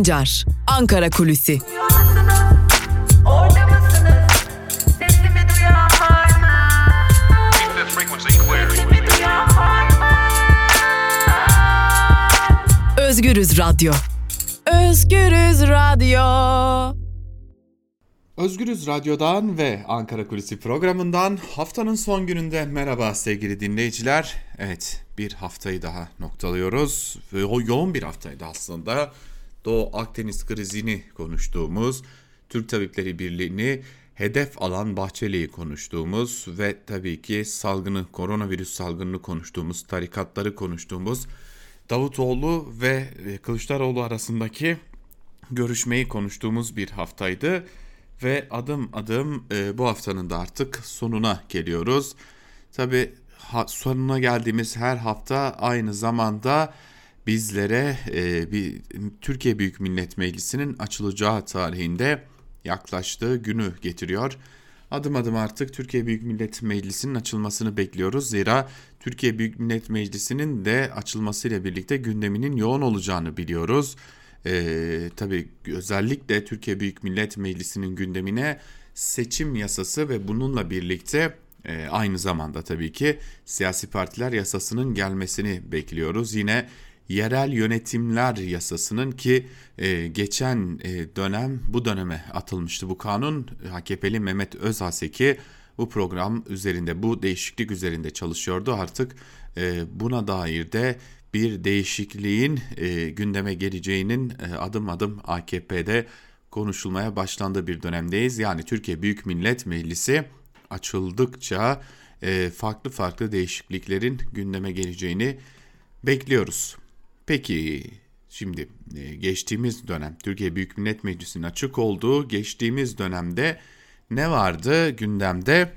Sancar, Ankara Kulüsi. Özgürüz Radyo. Özgürüz Radyo. Özgürüz Radyo'dan ve Ankara Kulisi programından haftanın son gününde merhaba sevgili dinleyiciler. Evet bir haftayı daha noktalıyoruz ve o yoğun bir haftaydı aslında. Doğu Akdeniz krizini konuştuğumuz, Türk Tabipleri Birliği'ni hedef alan Bahçeli'yi konuştuğumuz ve tabii ki salgını, koronavirüs salgınını konuştuğumuz, tarikatları konuştuğumuz, Davutoğlu ve Kılıçdaroğlu arasındaki görüşmeyi konuştuğumuz bir haftaydı ve adım adım e, bu haftanın da artık sonuna geliyoruz. Tabi ha, sonuna geldiğimiz her hafta aynı zamanda bizlere e, bir Türkiye Büyük Millet Meclisi'nin açılacağı tarihinde yaklaştığı günü getiriyor. Adım adım artık Türkiye Büyük Millet Meclisi'nin açılmasını bekliyoruz. Zira Türkiye Büyük Millet Meclisi'nin de açılmasıyla birlikte gündeminin yoğun olacağını biliyoruz. Ee, tabii özellikle Türkiye Büyük Millet Meclisi'nin gündemine seçim yasası ve bununla birlikte e, aynı zamanda tabii ki siyasi partiler yasasının gelmesini bekliyoruz. Yine yerel yönetimler yasasının ki e, geçen e, dönem bu döneme atılmıştı bu kanun. AKP'li Mehmet Özhaseki bu program üzerinde bu değişiklik üzerinde çalışıyordu. Artık e, buna dair de bir değişikliğin e, gündeme geleceğinin e, adım adım AKP'de konuşulmaya başlandığı bir dönemdeyiz. Yani Türkiye Büyük Millet Meclisi açıldıkça e, farklı farklı değişikliklerin gündeme geleceğini bekliyoruz. Peki şimdi e, geçtiğimiz dönem Türkiye Büyük Millet Meclisi'nin açık olduğu geçtiğimiz dönemde ne vardı gündemde?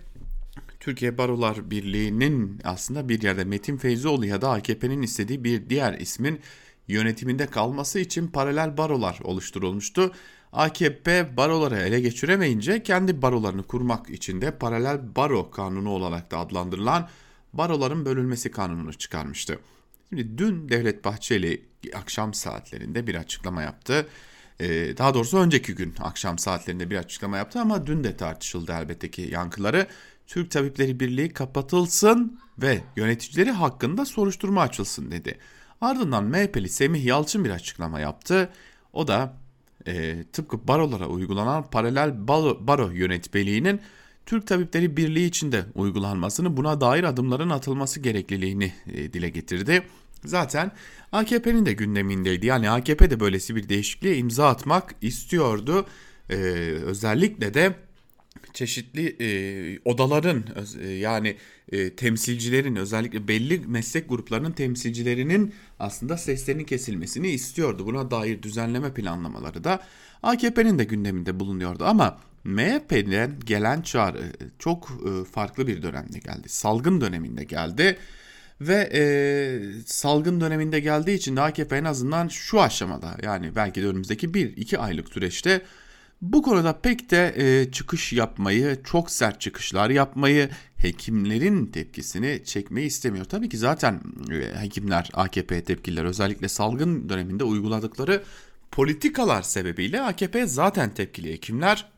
Türkiye Barolar Birliği'nin aslında bir yerde Metin Feyzioğlu ya da AKP'nin istediği bir diğer ismin yönetiminde kalması için paralel barolar oluşturulmuştu. AKP baroları ele geçiremeyince kendi barolarını kurmak için de paralel baro kanunu olarak da adlandırılan baroların bölünmesi kanununu çıkarmıştı. Şimdi dün Devlet Bahçeli akşam saatlerinde bir açıklama yaptı. Ee, daha doğrusu önceki gün akşam saatlerinde bir açıklama yaptı ama dün de tartışıldı elbette ki yankıları. Türk Tabipleri Birliği kapatılsın ve yöneticileri hakkında soruşturma açılsın dedi. Ardından MHP'li Semih Yalçın bir açıklama yaptı. O da e, tıpkı barolara uygulanan paralel baro, baro yönetmeliğinin Türk Tabipleri Birliği içinde uygulanmasını buna dair adımların atılması gerekliliğini e, dile getirdi. Zaten AKP'nin de gündemindeydi. Yani AKP de böylesi bir değişikliğe imza atmak istiyordu. Ee, özellikle de çeşitli e, odaların e, yani e, temsilcilerin özellikle belli meslek gruplarının temsilcilerinin aslında seslerinin kesilmesini istiyordu. Buna dair düzenleme planlamaları da AKP'nin de gündeminde bulunuyordu ama MHP'den gelen çağrı e, çok e, farklı bir dönemde geldi. Salgın döneminde geldi ve e, salgın döneminde geldiği için de AKP en azından şu aşamada yani belki de önümüzdeki 1-2 aylık süreçte bu konuda pek de e, çıkış yapmayı, çok sert çıkışlar yapmayı, hekimlerin tepkisini çekmeyi istemiyor. Tabii ki zaten e, hekimler, AKP tepkiler özellikle salgın döneminde uyguladıkları politikalar sebebiyle AKP zaten tepkili hekimler.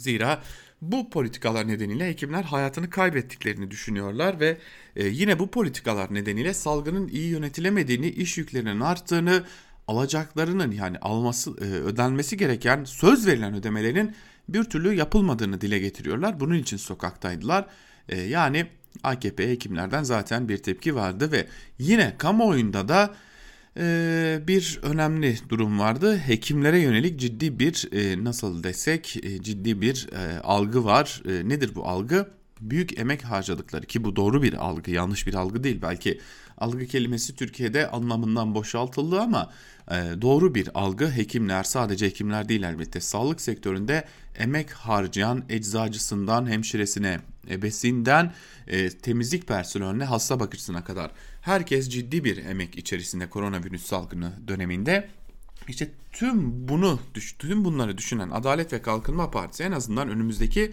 Zira bu politikalar nedeniyle hekimler hayatını kaybettiklerini düşünüyorlar ve e, yine bu politikalar nedeniyle salgının iyi yönetilemediğini, iş yüklerinin arttığını, alacaklarının yani alması e, ödenmesi gereken söz verilen ödemelerin bir türlü yapılmadığını dile getiriyorlar. Bunun için sokaktaydılar. E, yani AKP hekimlerden zaten bir tepki vardı ve yine kamuoyunda da bir önemli durum vardı. Hekimlere yönelik ciddi bir e, nasıl desek e, ciddi bir e, algı var. Nedir bu algı? Büyük emek harcadıkları ki bu doğru bir algı yanlış bir algı değil. Belki algı kelimesi Türkiye'de anlamından boşaltıldı ama e, doğru bir algı hekimler sadece hekimler değil elbette sağlık sektöründe emek harcayan eczacısından hemşiresine ebesinden e, temizlik personeline hasta bakıcısına kadar herkes ciddi bir emek içerisinde koronavirüs salgını döneminde işte tüm bunu tüm bunları düşünen Adalet ve Kalkınma Partisi en azından önümüzdeki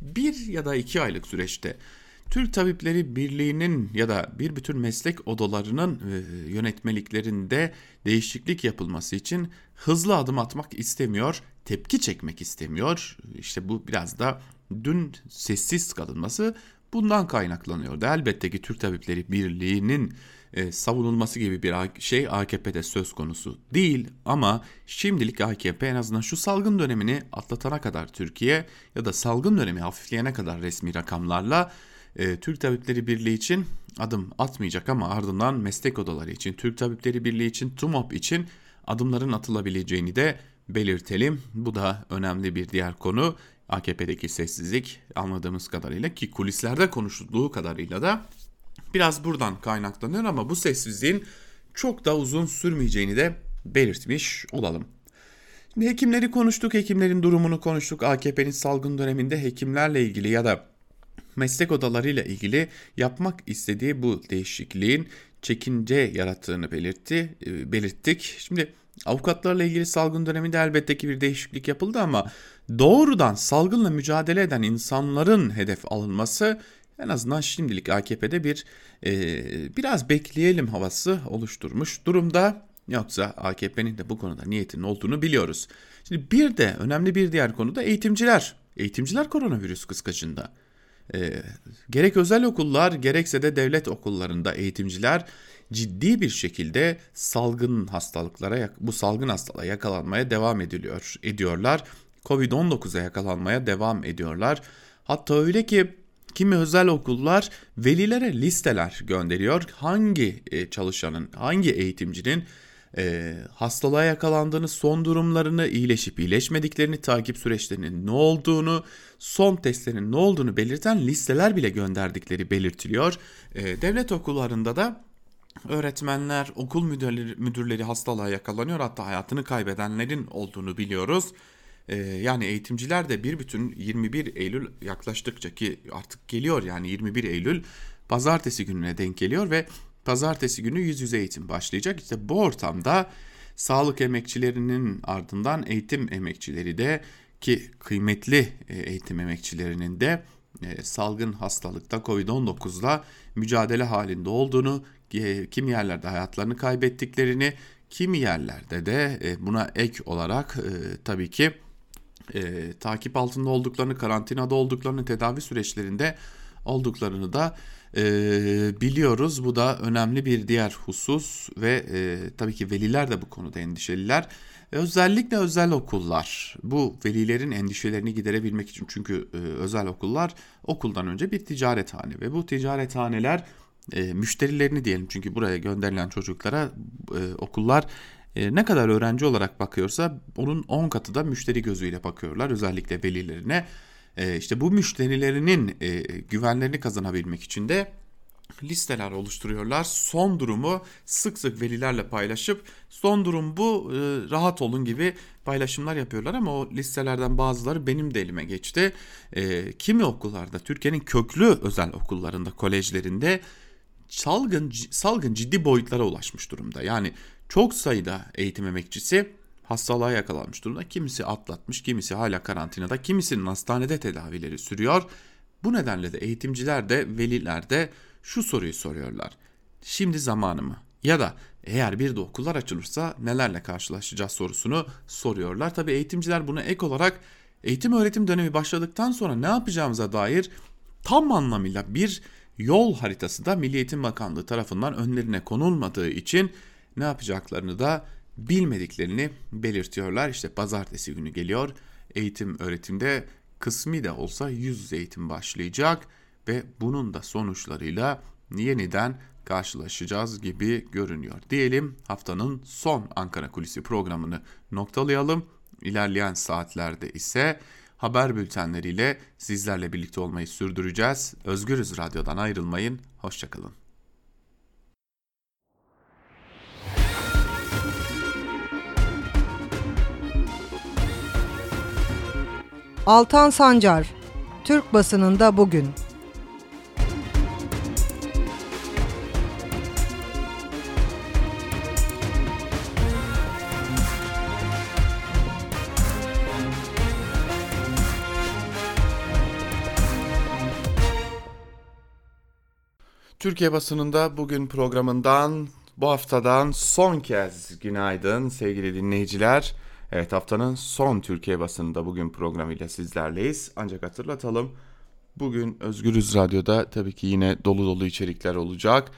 bir ya da iki aylık süreçte Türk Tabipleri Birliği'nin ya da bir bütün meslek odalarının e, yönetmeliklerinde değişiklik yapılması için hızlı adım atmak istemiyor, tepki çekmek istemiyor. İşte bu biraz da dün sessiz kalınması bundan kaynaklanıyordu. Elbette ki Türk Tabipleri Birliği'nin e, savunulması gibi bir şey AKP'de söz konusu değil ama şimdilik AKP en azından şu salgın dönemini atlatana kadar Türkiye ya da salgın dönemi hafifleyene kadar resmi rakamlarla e, Türk Tabipleri Birliği için adım atmayacak ama ardından meslek odaları için, Türk Tabipleri Birliği için, TUMOP için adımların atılabileceğini de belirtelim. Bu da önemli bir diğer konu. AKP'deki sessizlik anladığımız kadarıyla ki kulislerde konuşulduğu kadarıyla da biraz buradan kaynaklanıyor ama bu sessizliğin çok da uzun sürmeyeceğini de belirtmiş olalım. Şimdi hekimleri konuştuk, hekimlerin durumunu konuştuk. AKP'nin salgın döneminde hekimlerle ilgili ya da meslek odalarıyla ilgili yapmak istediği bu değişikliğin çekince yarattığını belirtti, e, belirttik. Şimdi avukatlarla ilgili salgın döneminde elbette ki bir değişiklik yapıldı ama doğrudan salgınla mücadele eden insanların hedef alınması en azından şimdilik AKP'de bir e, biraz bekleyelim havası oluşturmuş durumda. Yoksa AKP'nin de bu konuda niyetinin olduğunu biliyoruz. Şimdi bir de önemli bir diğer konu da eğitimciler. Eğitimciler koronavirüs kıskacında. E, gerek özel okullar gerekse de devlet okullarında eğitimciler ciddi bir şekilde salgın hastalıklara bu salgın hastalığa yakalanmaya devam ediliyor ediyorlar. Covid-19'a yakalanmaya devam ediyorlar. Hatta öyle ki kimi özel okullar velilere listeler gönderiyor. Hangi e, çalışanın, hangi eğitimcinin e, hastalığa yakalandığını, son durumlarını, iyileşip iyileşmediklerini, takip süreçlerinin ne olduğunu, son testlerin ne olduğunu belirten listeler bile gönderdikleri belirtiliyor. E, devlet okullarında da öğretmenler, okul müdürleri, müdürleri hastalığa yakalanıyor hatta hayatını kaybedenlerin olduğunu biliyoruz. Ee, yani eğitimciler de bir bütün 21 Eylül yaklaştıkça ki artık geliyor yani 21 Eylül pazartesi gününe denk geliyor ve pazartesi günü yüz yüze eğitim başlayacak. İşte bu ortamda sağlık emekçilerinin ardından eğitim emekçileri de ki kıymetli e, eğitim emekçilerinin de e, salgın hastalıkta Covid-19'la mücadele halinde olduğunu, e, kimi yerlerde hayatlarını kaybettiklerini, kimi yerlerde de buna ek olarak tabii ki takip altında olduklarını, karantinada olduklarını, tedavi süreçlerinde olduklarını da e, biliyoruz. Bu da önemli bir diğer husus ve e, tabii ki veliler de bu konuda endişeliler. Özellikle özel okullar bu velilerin endişelerini giderebilmek için çünkü e, özel okullar okuldan önce bir ticarethane ve bu ticarethaneler e, müşterilerini diyelim çünkü buraya gönderilen çocuklara e, okullar e, ne kadar öğrenci olarak bakıyorsa onun 10 katı da müşteri gözüyle bakıyorlar özellikle velilerine. E, işte bu müşterilerinin e, güvenlerini kazanabilmek için de listeler oluşturuyorlar. Son durumu sık sık velilerle paylaşıp son durum bu e, rahat olun gibi paylaşımlar yapıyorlar ama o listelerden bazıları benim de elime geçti. E, kimi okullarda Türkiye'nin köklü özel okullarında kolejlerinde salgın salgın ciddi boyutlara ulaşmış durumda. Yani çok sayıda eğitim emekçisi hastalığa yakalanmış durumda. Kimisi atlatmış, kimisi hala karantinada, kimisinin hastanede tedavileri sürüyor. Bu nedenle de eğitimciler de veliler de şu soruyu soruyorlar. Şimdi zamanı mı? Ya da eğer bir de okullar açılırsa nelerle karşılaşacağız sorusunu soruyorlar. Tabii eğitimciler buna ek olarak eğitim öğretim dönemi başladıktan sonra ne yapacağımıza dair tam anlamıyla bir yol haritası da Milli Eğitim Bakanlığı tarafından önlerine konulmadığı için ne yapacaklarını da bilmediklerini belirtiyorlar. İşte pazartesi günü geliyor. Eğitim öğretimde kısmi de olsa yüz yüze eğitim başlayacak ve bunun da sonuçlarıyla yeniden karşılaşacağız gibi görünüyor. Diyelim haftanın son Ankara Kulisi programını noktalayalım. İlerleyen saatlerde ise haber bültenleriyle sizlerle birlikte olmayı sürdüreceğiz. Özgürüz Radyo'dan ayrılmayın. Hoşçakalın. Altan Sancar, Türk basınında bugün. Türkiye basınında bugün programından bu haftadan son kez günaydın sevgili dinleyiciler. Evet haftanın son Türkiye basınında bugün programıyla sizlerleyiz. Ancak hatırlatalım bugün Özgürüz Radyo'da tabii ki yine dolu dolu içerikler olacak.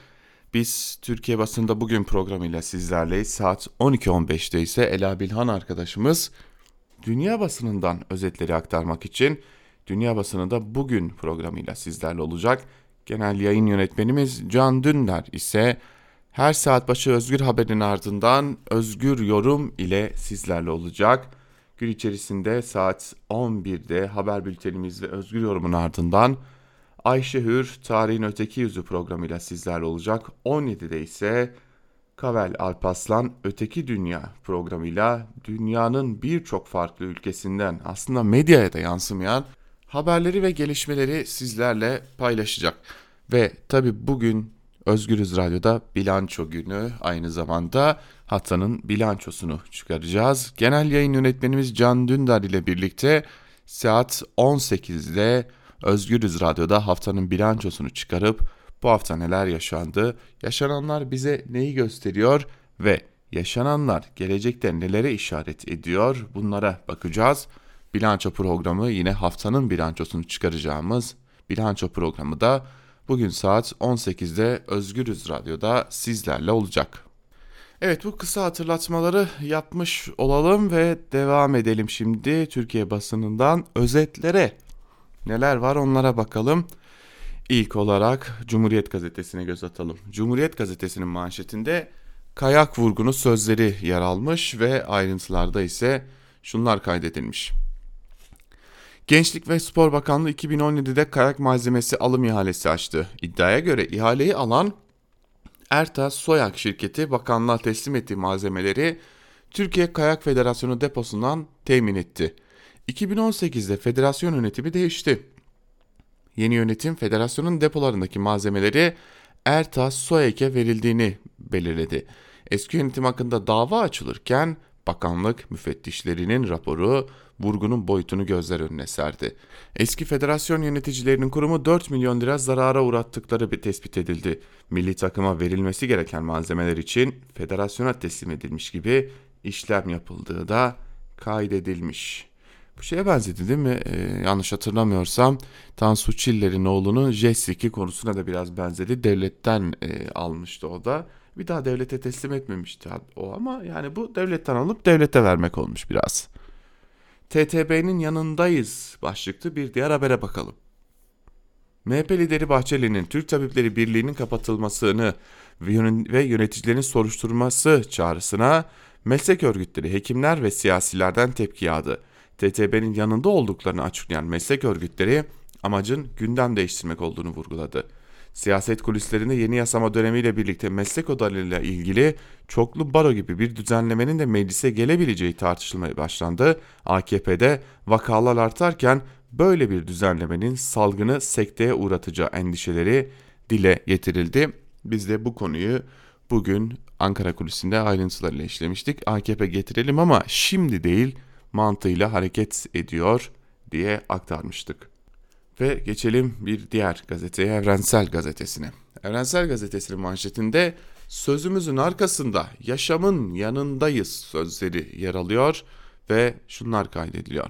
Biz Türkiye basında bugün programıyla sizlerleyiz. Saat 12.15'te ise Ela Bilhan arkadaşımız dünya basınından özetleri aktarmak için dünya basınında bugün programıyla sizlerle olacak. Genel yayın yönetmenimiz Can Dündar ise her saat başı Özgür Haber'in ardından Özgür Yorum ile sizlerle olacak. Gün içerisinde saat 11'de haber bültenimiz ve Özgür Yorum'un ardından Ayşe Hür Tarihin Öteki Yüzü programıyla sizlerle olacak. 17'de ise Kavel Alpaslan Öteki Dünya programıyla dünyanın birçok farklı ülkesinden aslında medyaya da yansımayan haberleri ve gelişmeleri sizlerle paylaşacak. Ve tabi bugün Özgürüz Radyo'da bilanço günü aynı zamanda haftanın bilançosunu çıkaracağız. Genel yayın yönetmenimiz Can Dündar ile birlikte saat 18'de Özgürüz Radyo'da haftanın bilançosunu çıkarıp bu hafta neler yaşandı, yaşananlar bize neyi gösteriyor ve yaşananlar gelecekte nelere işaret ediyor bunlara bakacağız. Bilanço programı yine haftanın bilançosunu çıkaracağımız bilanço programı da bugün saat 18'de Özgürüz Radyo'da sizlerle olacak. Evet bu kısa hatırlatmaları yapmış olalım ve devam edelim şimdi Türkiye basınından özetlere. Neler var onlara bakalım. İlk olarak Cumhuriyet Gazetesi'ne göz atalım. Cumhuriyet Gazetesi'nin manşetinde kayak vurgunu sözleri yer almış ve ayrıntılarda ise şunlar kaydedilmiş. Gençlik ve Spor Bakanlığı 2017'de kayak malzemesi alım ihalesi açtı. İddiaya göre ihaleyi alan Ertas Soyak şirketi bakanlığa teslim ettiği malzemeleri Türkiye Kayak Federasyonu deposundan temin etti. 2018'de federasyon yönetimi değişti. Yeni yönetim federasyonun depolarındaki malzemeleri Ertas Soyak'e verildiğini belirledi. Eski yönetim hakkında dava açılırken bakanlık müfettişlerinin raporu vurgunun boyutunu gözler önüne serdi. Eski federasyon yöneticilerinin kurumu 4 milyon lira zarara uğrattıkları bir tespit edildi. Milli takıma verilmesi gereken malzemeler için federasyona teslim edilmiş gibi işlem yapıldığı da kaydedilmiş. Bu şeye benzedi değil mi? Ee, yanlış hatırlamıyorsam Tansu Çiller'in oğlunun J2 konusuna da biraz benzedi. Devletten e, almıştı o da. Bir daha devlete teslim etmemişti o ama yani bu devletten alıp devlete vermek olmuş biraz. TTB'nin yanındayız başlıklı bir diğer habere bakalım. MHP lideri Bahçeli'nin Türk Tabipleri Birliği'nin kapatılmasını ve yöneticilerin soruşturması çağrısına meslek örgütleri, hekimler ve siyasilerden tepki yağdı. TTB'nin yanında olduklarını açıklayan meslek örgütleri amacın gündem değiştirmek olduğunu vurguladı. Siyaset kulislerinde yeni yasama dönemiyle birlikte meslek odalarıyla ilgili çoklu baro gibi bir düzenlemenin de meclise gelebileceği tartışılmaya başlandı. AKP'de vakalar artarken böyle bir düzenlemenin salgını sekteye uğratacağı endişeleri dile getirildi. Biz de bu konuyu bugün Ankara kulisinde ayrıntılarıyla işlemiştik. AKP getirelim ama şimdi değil mantığıyla hareket ediyor diye aktarmıştık. Ve geçelim bir diğer gazeteye Evrensel Gazetesi'ne. Evrensel Gazetesi'nin manşetinde sözümüzün arkasında yaşamın yanındayız sözleri yer alıyor ve şunlar kaydediliyor.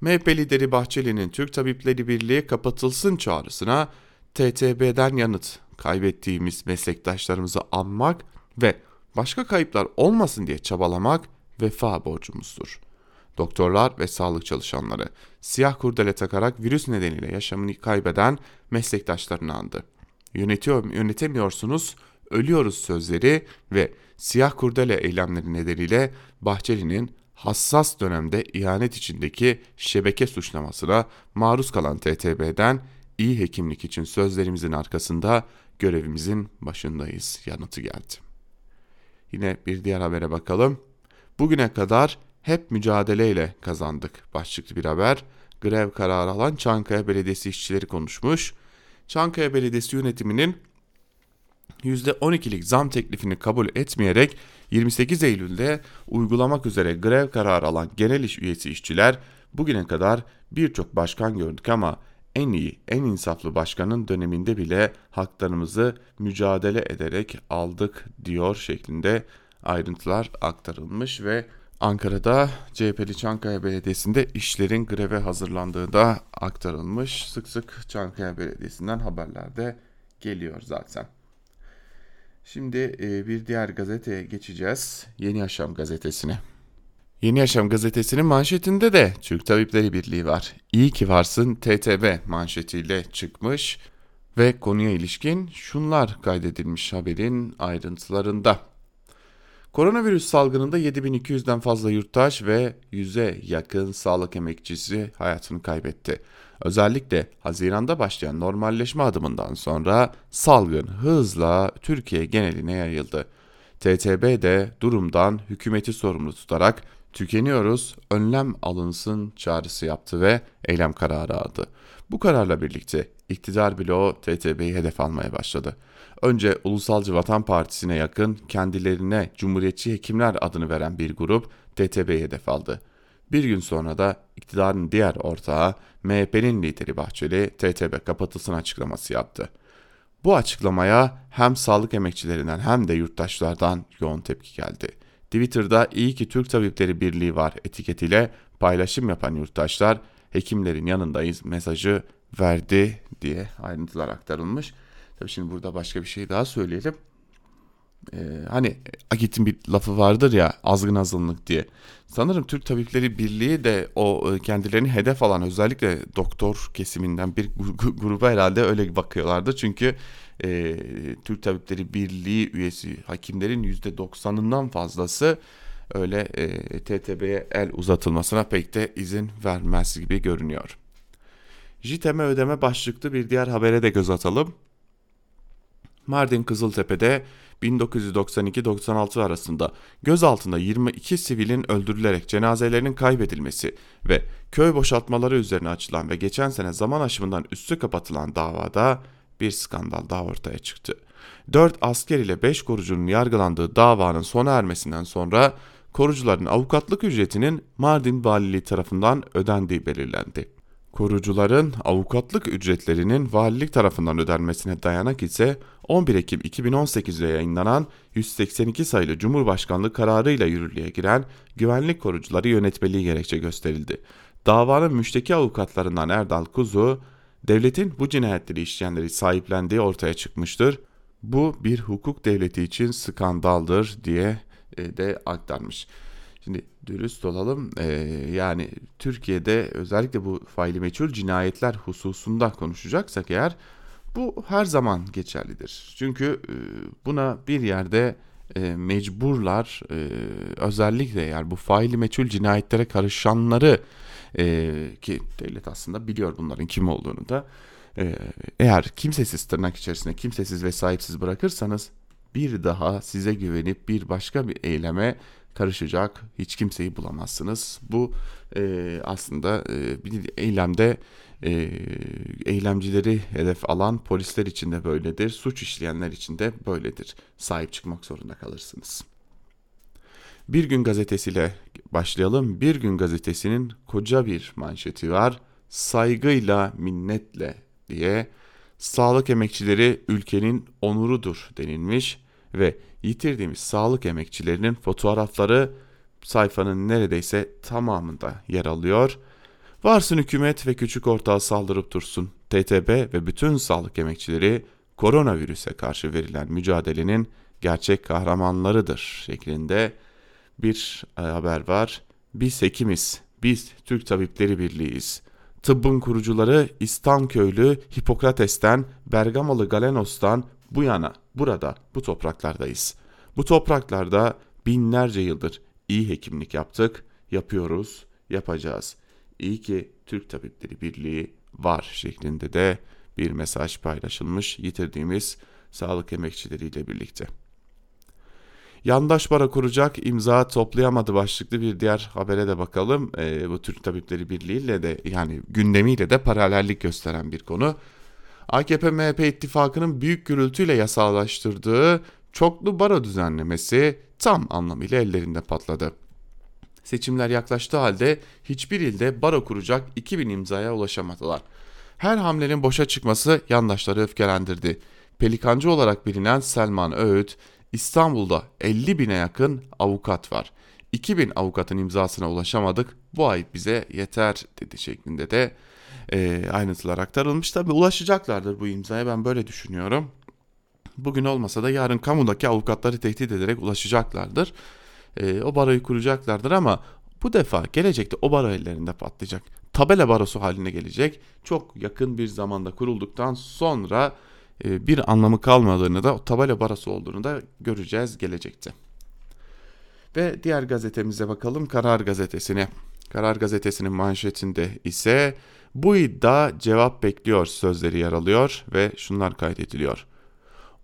MHP lideri Bahçeli'nin Türk Tabipleri Birliği kapatılsın çağrısına TTB'den yanıt kaybettiğimiz meslektaşlarımızı anmak ve başka kayıplar olmasın diye çabalamak vefa borcumuzdur.'' Doktorlar ve sağlık çalışanları siyah kurdele takarak virüs nedeniyle yaşamını kaybeden meslektaşlarını andı. Yönetiyor, yönetemiyorsunuz, ölüyoruz sözleri ve siyah kurdele eylemleri nedeniyle Bahçeli'nin hassas dönemde ihanet içindeki şebeke suçlamasına maruz kalan TTB'den iyi hekimlik için sözlerimizin arkasında görevimizin başındayız yanıtı geldi. Yine bir diğer habere bakalım. Bugüne kadar hep mücadeleyle kazandık başlıklı bir haber. Grev kararı alan Çankaya Belediyesi işçileri konuşmuş. Çankaya Belediyesi yönetiminin %12'lik zam teklifini kabul etmeyerek 28 Eylül'de uygulamak üzere grev kararı alan genel iş üyesi işçiler bugüne kadar birçok başkan gördük ama en iyi, en insaflı başkanın döneminde bile haklarımızı mücadele ederek aldık diyor şeklinde ayrıntılar aktarılmış ve Ankara'da CHP'li Çankaya Belediyesi'nde işlerin greve hazırlandığı da aktarılmış. Sık sık Çankaya Belediyesi'nden haberlerde geliyor zaten. Şimdi e, bir diğer gazeteye geçeceğiz. Yeni Yaşam gazetesine. Yeni Yaşam gazetesinin manşetinde de Türk Tabipleri Birliği var. İyi ki varsın TTB manşetiyle çıkmış ve konuya ilişkin şunlar kaydedilmiş haberin ayrıntılarında. Koronavirüs salgınında 7200'den fazla yurttaş ve 100'e yakın sağlık emekçisi hayatını kaybetti. Özellikle Haziran'da başlayan normalleşme adımından sonra salgın hızla Türkiye geneline yayıldı. TTB de durumdan hükümeti sorumlu tutarak tükeniyoruz, önlem alınsın çağrısı yaptı ve eylem kararı aldı. Bu kararla birlikte iktidar bloğu TTB'yi hedef almaya başladı. Önce Ulusalcı Vatan Partisi'ne yakın kendilerine Cumhuriyetçi Hekimler adını veren bir grup TTB'yi hedef aldı. Bir gün sonra da iktidarın diğer ortağı MHP'nin lideri Bahçeli TTB kapatılsın açıklaması yaptı. Bu açıklamaya hem sağlık emekçilerinden hem de yurttaşlardan yoğun tepki geldi. Twitter'da iyi ki Türk Tabipleri Birliği var etiketiyle paylaşım yapan yurttaşlar hekimlerin yanındayız mesajı verdi diye ayrıntılar aktarılmış. Tabii şimdi burada başka bir şey daha söyleyelim. Ee, hani Agit'in bir lafı vardır ya azgın azınlık diye. Sanırım Türk Tabipleri Birliği de o e, kendilerini hedef alan özellikle doktor kesiminden bir gruba herhalde öyle bakıyorlardı. Çünkü e, Türk Tabipleri Birliği üyesi hakimlerin %90'ından fazlası öyle e, TTB'ye el uzatılmasına pek de izin vermez gibi görünüyor. JITEM'e ödeme başlıklı bir diğer habere de göz atalım. Mardin Kızıltepe'de 1992-96 arasında gözaltında 22 sivilin öldürülerek cenazelerinin kaybedilmesi ve köy boşaltmaları üzerine açılan ve geçen sene zaman aşımından üstü kapatılan davada bir skandal daha ortaya çıktı. 4 asker ile 5 korucunun yargılandığı davanın sona ermesinden sonra korucuların avukatlık ücretinin Mardin Valiliği tarafından ödendiği belirlendi. Korucuların avukatlık ücretlerinin valilik tarafından ödenmesine dayanak ise 11 Ekim 2018'de yayınlanan 182 sayılı Cumhurbaşkanlığı kararıyla yürürlüğe giren güvenlik korucuları yönetmeliği gerekçe gösterildi. Davanın müşteki avukatlarından Erdal Kuzu, devletin bu cinayetleri işleyenleri sahiplendiği ortaya çıkmıştır. Bu bir hukuk devleti için skandaldır diye e, de aktarmış. Şimdi dürüst olalım ee, yani Türkiye'de özellikle bu faili meçhul cinayetler hususunda konuşacaksak eğer bu her zaman geçerlidir. Çünkü e, buna bir yerde e, mecburlar e, özellikle eğer bu faili meçhul cinayetlere karışanları e, ki devlet aslında biliyor bunların kim olduğunu da e, eğer kimsesiz tırnak içerisinde kimsesiz ve sahipsiz bırakırsanız bir daha size güvenip bir başka bir eyleme karışacak hiç kimseyi bulamazsınız. Bu e, aslında e, bir eylemde e, eylemcileri hedef alan polisler için de böyledir. Suç işleyenler için de böyledir. Sahip çıkmak zorunda kalırsınız. Bir gün gazetesiyle başlayalım. Bir gün gazetesinin koca bir manşeti var. Saygıyla, minnetle diye sağlık emekçileri ülkenin onurudur denilmiş ve yitirdiğimiz sağlık emekçilerinin fotoğrafları sayfanın neredeyse tamamında yer alıyor. Varsın hükümet ve küçük ortağı saldırıp dursun. TTB ve bütün sağlık emekçileri koronavirüse karşı verilen mücadelenin gerçek kahramanlarıdır şeklinde bir e, haber var. Biz hekimiz, biz Türk Tabipleri Birliği'yiz. Tıbbın kurucuları İstanköylü Hipokrates'ten, Bergamalı Galenos'tan bu yana, burada, bu topraklardayız. Bu topraklarda binlerce yıldır iyi hekimlik yaptık, yapıyoruz, yapacağız. İyi ki Türk Tabipleri Birliği var şeklinde de bir mesaj paylaşılmış yitirdiğimiz sağlık emekçileriyle birlikte. Yandaş bara kuracak imza toplayamadı başlıklı bir diğer habere de bakalım. E, bu Türk Tabipleri Birliği ile de yani gündemiyle de paralellik gösteren bir konu. AKP-MHP ittifakının büyük gürültüyle yasallaştırdığı çoklu baro düzenlemesi tam anlamıyla ellerinde patladı. Seçimler yaklaştığı halde hiçbir ilde baro kuracak 2000 imzaya ulaşamadılar. Her hamlenin boşa çıkması yandaşları öfkelendirdi. Pelikancı olarak bilinen Selman Öğüt, İstanbul'da 50 bine yakın avukat var. 2000 avukatın imzasına ulaşamadık, bu ay bize yeter dedi şeklinde de e, ayrıntılar aktarılmış. Tabi ulaşacaklardır bu imzaya ben böyle düşünüyorum. Bugün olmasa da yarın kamudaki avukatları tehdit ederek ulaşacaklardır. E, o baroyu kuracaklardır ama bu defa gelecekte o baro ellerinde patlayacak. Tabela barosu haline gelecek. Çok yakın bir zamanda kurulduktan sonra e, bir anlamı kalmadığını da o tabela barosu olduğunu da göreceğiz gelecekte. Ve diğer gazetemize bakalım Karar Gazetesi'ne. Karar Gazetesi'nin manşetinde ise bu iddia cevap bekliyor sözleri yer alıyor ve şunlar kaydediliyor.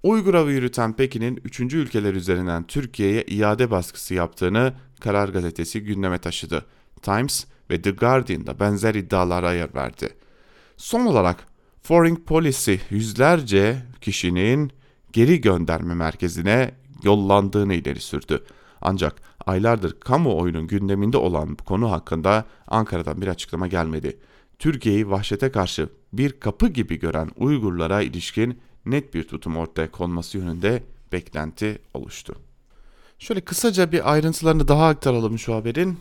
Uygur avı yürüten Pekin'in 3. ülkeler üzerinden Türkiye'ye iade baskısı yaptığını Karar Gazetesi gündeme taşıdı. Times ve The Guardian'da benzer iddialara yer verdi. Son olarak Foreign Policy yüzlerce kişinin geri gönderme merkezine yollandığını ileri sürdü. Ancak aylardır kamuoyunun gündeminde olan bu konu hakkında Ankara'dan bir açıklama gelmedi. Türkiye'yi vahşete karşı bir kapı gibi gören Uygurlara ilişkin net bir tutum ortaya konması yönünde beklenti oluştu. Şöyle kısaca bir ayrıntılarını daha aktaralım şu haberin.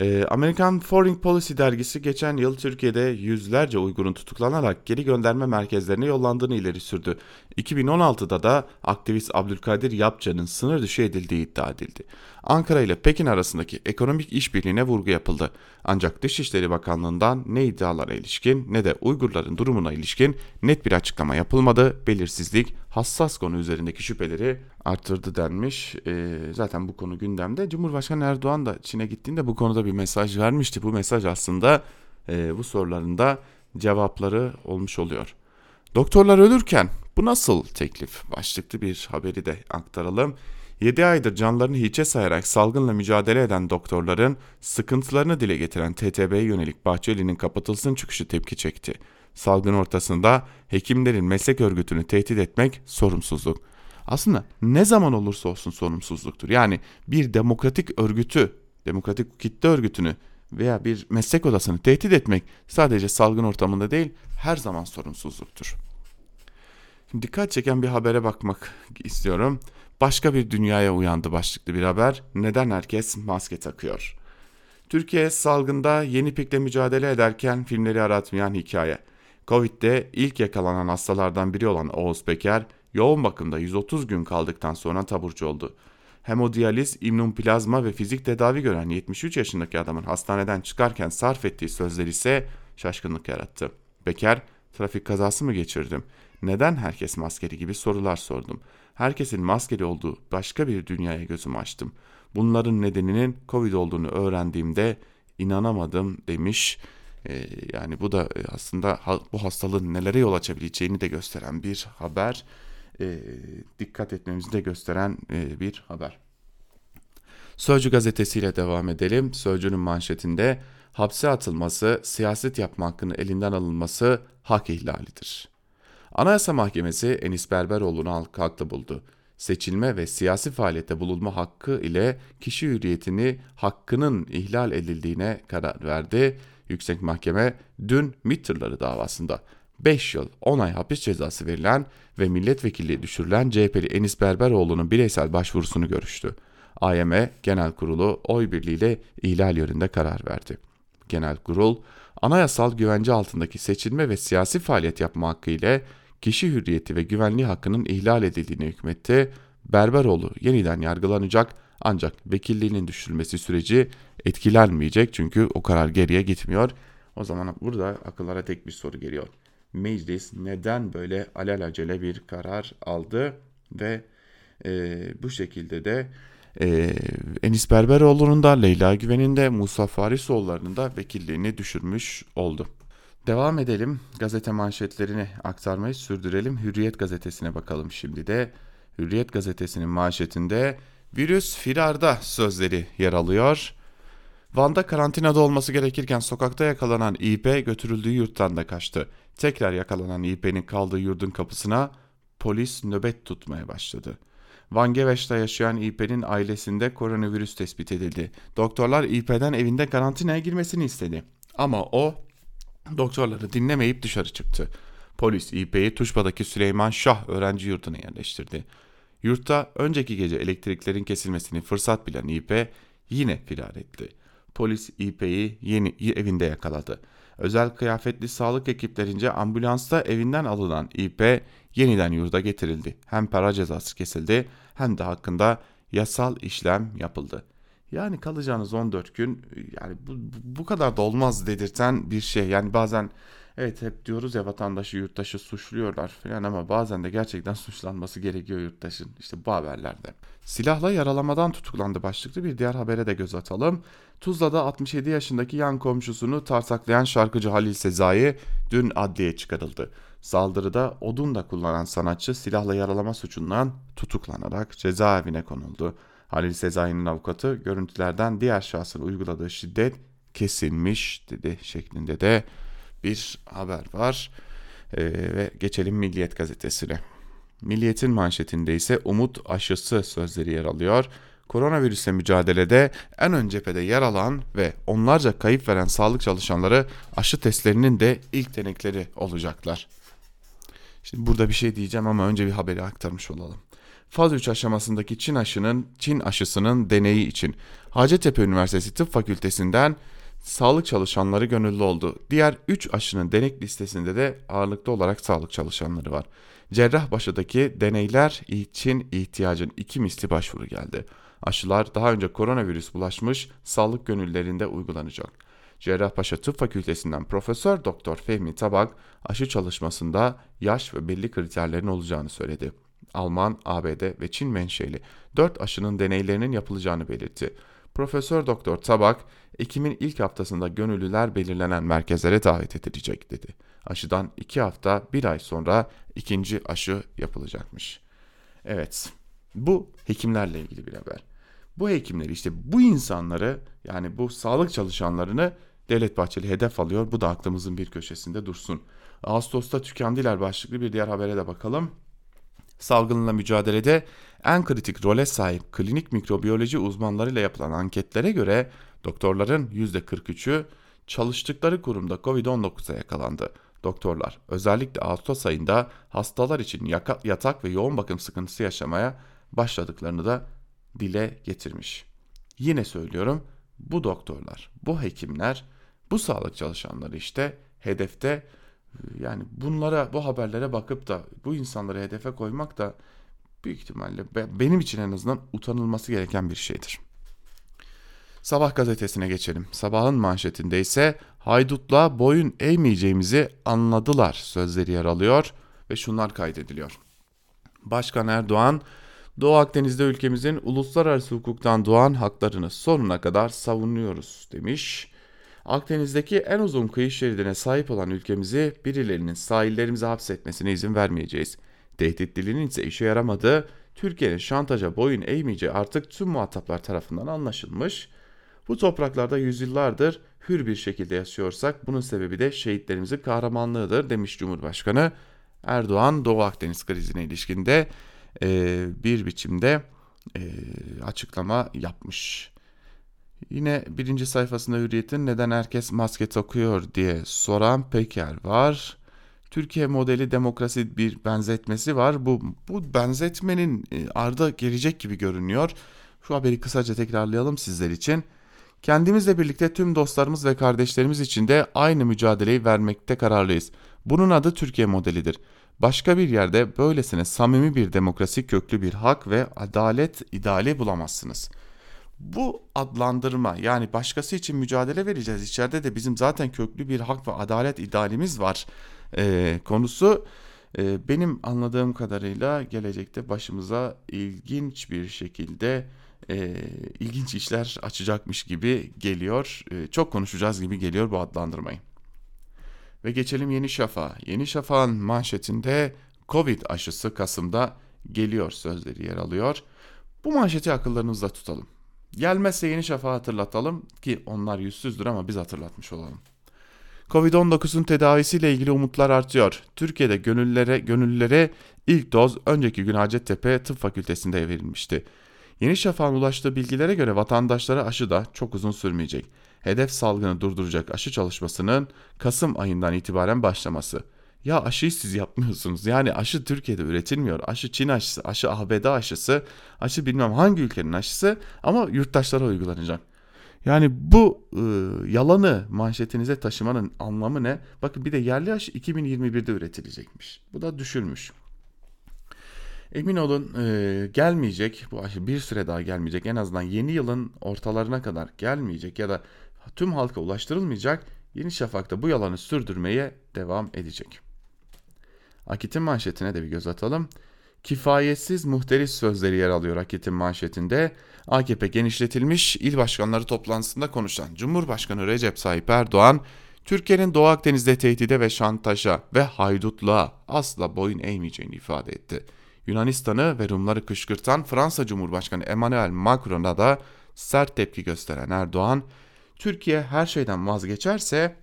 Ee, Amerikan Foreign Policy dergisi geçen yıl Türkiye'de yüzlerce Uygur'un tutuklanarak geri gönderme merkezlerine yollandığını ileri sürdü. 2016'da da aktivist Abdülkadir Yapcan'ın sınır dışı edildiği iddia edildi. Ankara ile Pekin arasındaki ekonomik işbirliğine vurgu yapıldı. Ancak Dışişleri Bakanlığı'ndan ne iddialara ilişkin ne de Uygurların durumuna ilişkin net bir açıklama yapılmadı. Belirsizlik hassas konu üzerindeki şüpheleri arttırdı denmiş. E, zaten bu konu gündemde. Cumhurbaşkanı Erdoğan da Çin'e gittiğinde bu konuda bir mesaj vermişti. Bu mesaj aslında e, bu sorularında cevapları olmuş oluyor. Doktorlar ölürken bu nasıl teklif? Başlıklı bir haberi de aktaralım. 7 aydır canlarını hiçe sayarak salgınla mücadele eden doktorların sıkıntılarını dile getiren TTB'ye yönelik Bahçeli'nin kapatılsın çıkışı tepki çekti. Salgın ortasında hekimlerin meslek örgütünü tehdit etmek sorumsuzluk. Aslında ne zaman olursa olsun sorumsuzluktur. Yani bir demokratik örgütü, demokratik kitle örgütünü veya bir meslek odasını tehdit etmek sadece salgın ortamında değil her zaman sorumsuzluktur. Dikkat çeken bir habere bakmak istiyorum. Başka bir dünyaya uyandı başlıklı bir haber. Neden herkes maske takıyor? Türkiye salgında yeni pikle mücadele ederken filmleri aratmayan hikaye. Covid'de ilk yakalanan hastalardan biri olan Oğuz Peker, yoğun bakımda 130 gün kaldıktan sonra taburcu oldu. Hemodiyaliz, immunplazma ve fizik tedavi gören 73 yaşındaki adamın hastaneden çıkarken sarf ettiği sözler ise şaşkınlık yarattı. Peker, trafik kazası mı geçirdim? Neden herkes maskeli gibi sorular sordum. Herkesin maskeli olduğu başka bir dünyaya gözümü açtım. Bunların nedeninin Covid olduğunu öğrendiğimde inanamadım demiş. Ee, yani bu da e, aslında bu hastalığın nelere yol açabileceğini de gösteren bir haber. Ee, dikkat etmemizi de gösteren e, bir haber. Sözcü gazetesiyle devam edelim. Sözcünün manşetinde hapse atılması, siyaset yapma hakkının elinden alınması hak ihlalidir. Anayasa Mahkemesi Enis Berberoğlu'nu haklı buldu. Seçilme ve siyasi faaliyette bulunma hakkı ile kişi hürriyetini hakkının ihlal edildiğine karar verdi. Yüksek Mahkeme dün MİT davasında 5 yıl 10 ay hapis cezası verilen ve milletvekilliği düşürülen CHP'li Enis Berberoğlu'nun bireysel başvurusunu görüştü. AYM Genel Kurulu oy birliğiyle ihlal yönünde karar verdi. Genel Kurul, anayasal güvence altındaki seçilme ve siyasi faaliyet yapma hakkı ile kişi hürriyeti ve güvenliği hakkının ihlal edildiğini hükmetti. Berberoğlu yeniden yargılanacak ancak vekilliğinin düşürülmesi süreci etkilenmeyecek çünkü o karar geriye gitmiyor. O zaman burada akıllara tek bir soru geliyor. Meclis neden böyle alelacele bir karar aldı ve e, bu şekilde de e, Enis Berberoğlu'nun da Leyla Güven'in de Musa Farisoğulları'nın da vekilliğini düşürmüş oldu. Devam edelim. Gazete manşetlerini aktarmayı sürdürelim. Hürriyet gazetesine bakalım şimdi de. Hürriyet gazetesinin manşetinde virüs firarda sözleri yer alıyor. Van'da karantinada olması gerekirken sokakta yakalanan İP götürüldüğü yurttan da kaçtı. Tekrar yakalanan İP'nin kaldığı yurdun kapısına polis nöbet tutmaya başladı. Van Geveş'te yaşayan İP'nin ailesinde koronavirüs tespit edildi. Doktorlar İP'den evinde karantinaya girmesini istedi. Ama o doktorları dinlemeyip dışarı çıktı. Polis İP'yi Tuşba'daki Süleyman Şah öğrenci yurduna yerleştirdi. Yurtta önceki gece elektriklerin kesilmesini fırsat bilen İP yine firar etti. Polis İP'yi yeni evinde yakaladı. Özel kıyafetli sağlık ekiplerince ambulansta evinden alınan İP yeniden yurda getirildi. Hem para cezası kesildi hem de hakkında yasal işlem yapıldı. Yani kalacağınız 14 gün yani bu, bu kadar da olmaz dedirten bir şey. Yani bazen evet hep diyoruz ya vatandaşı yurttaşı suçluyorlar falan ama bazen de gerçekten suçlanması gerekiyor yurttaşın. İşte bu haberlerde. Silahla yaralamadan tutuklandı başlıklı bir diğer habere de göz atalım. Tuzla'da 67 yaşındaki yan komşusunu tartaklayan şarkıcı Halil Sezai dün adliye çıkarıldı. Saldırıda odun da kullanan sanatçı silahla yaralama suçundan tutuklanarak cezaevine konuldu. Halil Sezai'nin avukatı görüntülerden diğer şahsın uyguladığı şiddet kesilmiş dedi şeklinde de bir haber var. Ee, ve geçelim Milliyet gazetesine. Milliyet'in manşetinde ise umut aşısı sözleri yer alıyor. Koronavirüse mücadelede en ön cephede yer alan ve onlarca kayıp veren sağlık çalışanları aşı testlerinin de ilk denekleri olacaklar. Şimdi burada bir şey diyeceğim ama önce bir haberi aktarmış olalım. Faz 3 aşamasındaki Çin aşının Çin aşısının deneyi için Hacettepe Üniversitesi Tıp Fakültesinden sağlık çalışanları gönüllü oldu. Diğer 3 aşının denek listesinde de ağırlıklı olarak sağlık çalışanları var. Cerrahpaşa'daki deneyler için ihtiyacın iki misli başvuru geldi. Aşılar daha önce koronavirüs bulaşmış sağlık gönüllerinde uygulanacak. Cerrahpaşa Tıp Fakültesinden Profesör Doktor Fehmi Tabak aşı çalışmasında yaş ve belli kriterlerin olacağını söyledi. Alman, ABD ve Çin menşeli 4 aşının deneylerinin yapılacağını belirtti. Profesör Doktor Tabak, Ekim'in ilk haftasında gönüllüler belirlenen merkezlere davet edilecek dedi. Aşıdan 2 hafta 1 ay sonra ikinci aşı yapılacakmış. Evet bu hekimlerle ilgili bir haber. Bu hekimleri işte bu insanları yani bu sağlık çalışanlarını Devlet Bahçeli hedef alıyor. Bu da aklımızın bir köşesinde dursun. Ağustos'ta tükendiler başlıklı bir diğer habere de bakalım. Salgınla mücadelede en kritik role sahip klinik mikrobiyoloji uzmanlarıyla yapılan anketlere göre doktorların %43'ü çalıştıkları kurumda COVID-19'a yakalandı. Doktorlar özellikle Ağustos ayında hastalar için yatak ve yoğun bakım sıkıntısı yaşamaya başladıklarını da dile getirmiş. Yine söylüyorum bu doktorlar, bu hekimler, bu sağlık çalışanları işte hedefte yani bunlara bu haberlere bakıp da bu insanları hedefe koymak da büyük ihtimalle benim için en azından utanılması gereken bir şeydir. Sabah gazetesine geçelim. Sabahın manşetinde ise haydutla boyun eğmeyeceğimizi anladılar sözleri yer alıyor ve şunlar kaydediliyor. Başkan Erdoğan, Doğu Akdeniz'de ülkemizin uluslararası hukuktan doğan haklarını sonuna kadar savunuyoruz demiş. Akdeniz'deki en uzun kıyı şeridine sahip olan ülkemizi birilerinin sahillerimize hapsetmesine izin vermeyeceğiz. Tehdit dilinin ise işe yaramadığı, Türkiye'nin şantaja boyun eğmeyeceği artık tüm muhataplar tarafından anlaşılmış. Bu topraklarda yüzyıllardır hür bir şekilde yaşıyorsak bunun sebebi de şehitlerimizin kahramanlığıdır demiş Cumhurbaşkanı Erdoğan Doğu Akdeniz krizine ilişkinde e, bir biçimde e, açıklama yapmış. Yine birinci sayfasında Hürriyet'in neden herkes maske takıyor diye soran Peker var. Türkiye modeli demokrasi bir benzetmesi var. Bu, bu benzetmenin e, arda gelecek gibi görünüyor. Şu haberi kısaca tekrarlayalım sizler için. Kendimizle birlikte tüm dostlarımız ve kardeşlerimiz için de aynı mücadeleyi vermekte kararlıyız. Bunun adı Türkiye modelidir. Başka bir yerde böylesine samimi bir demokrasi köklü bir hak ve adalet ideali bulamazsınız. Bu adlandırma yani başkası için mücadele vereceğiz içeride de bizim zaten köklü bir hak ve adalet idealimiz var e, konusu e, benim anladığım kadarıyla gelecekte başımıza ilginç bir şekilde e, ilginç işler açacakmış gibi geliyor. E, çok konuşacağız gibi geliyor bu adlandırmayı. Ve geçelim Yeni Şafak'a. Yeni Şafak'ın manşetinde Covid aşısı Kasım'da geliyor sözleri yer alıyor. Bu manşeti akıllarınızda tutalım. Gelmezse Yeni Şafak'ı hatırlatalım ki onlar yüzsüzdür ama biz hatırlatmış olalım. Covid-19'un tedavisiyle ilgili umutlar artıyor. Türkiye'de gönüllere, gönüllülere ilk doz önceki gün Hacettepe Tıp Fakültesi'nde verilmişti. Yeni Şafak'ın ulaştığı bilgilere göre vatandaşlara aşı da çok uzun sürmeyecek. Hedef salgını durduracak aşı çalışmasının Kasım ayından itibaren başlaması. Ya aşıyı siz yapmıyorsunuz. Yani aşı Türkiye'de üretilmiyor. Aşı Çin aşısı, aşı ABD aşısı, aşı bilmem hangi ülkenin aşısı ama yurttaşlara uygulanacak. Yani bu e, yalanı manşetinize taşımanın anlamı ne? Bakın bir de yerli aşı 2021'de üretilecekmiş. Bu da düşülmüş. Emin olun e, gelmeyecek bu aşı bir süre daha gelmeyecek. En azından yeni yılın ortalarına kadar gelmeyecek ya da tüm halka ulaştırılmayacak. Yeni Şafak'ta bu yalanı sürdürmeye devam edecek. Akit'in manşetine de bir göz atalım. Kifayetsiz muhteris sözleri yer alıyor Akit'in manşetinde. AKP genişletilmiş il başkanları toplantısında konuşan Cumhurbaşkanı Recep Tayyip Erdoğan, Türkiye'nin Doğu Akdeniz'de tehdide ve şantaja ve haydutluğa asla boyun eğmeyeceğini ifade etti. Yunanistan'ı ve Rumları kışkırtan Fransa Cumhurbaşkanı Emmanuel Macron'a da sert tepki gösteren Erdoğan, Türkiye her şeyden vazgeçerse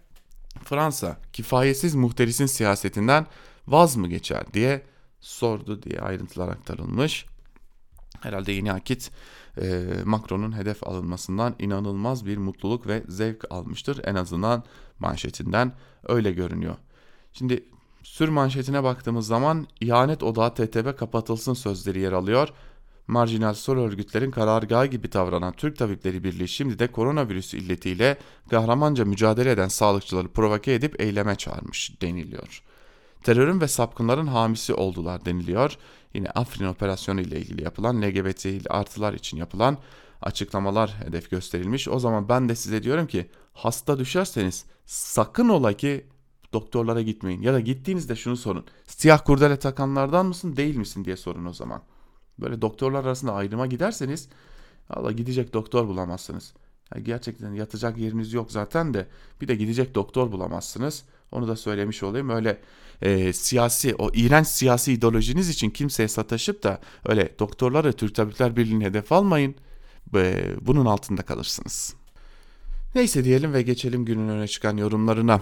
Fransa kifayetsiz muhterisin siyasetinden vaz mı geçer diye sordu diye ayrıntılar aktarılmış. Herhalde yeni akit e, Macron'un hedef alınmasından inanılmaz bir mutluluk ve zevk almıştır. En azından manşetinden öyle görünüyor. Şimdi sür manşetine baktığımız zaman ihanet odağı TTB kapatılsın sözleri yer alıyor. Marjinal sol örgütlerin karargahı gibi davranan Türk Tabipleri Birliği şimdi de koronavirüsü illetiyle kahramanca mücadele eden sağlıkçıları provoke edip eyleme çağırmış deniliyor terörün ve sapkınların hamisi oldular deniliyor. Yine Afrin operasyonu ile ilgili yapılan LGBT artılar için yapılan açıklamalar hedef gösterilmiş. O zaman ben de size diyorum ki hasta düşerseniz sakın ola ki doktorlara gitmeyin. Ya da gittiğinizde şunu sorun. Siyah kurdele takanlardan mısın değil misin diye sorun o zaman. Böyle doktorlar arasında ayrıma giderseniz Allah gidecek doktor bulamazsınız. Yani gerçekten yatacak yeriniz yok zaten de bir de gidecek doktor bulamazsınız. Onu da söylemiş olayım. Öyle e, siyasi o iğrenç siyasi ideolojiniz için kimseye sataşıp da öyle doktorları Türk Tabipler Birliği'ne hedef almayın. E, bunun altında kalırsınız. Neyse diyelim ve geçelim günün öne çıkan yorumlarına.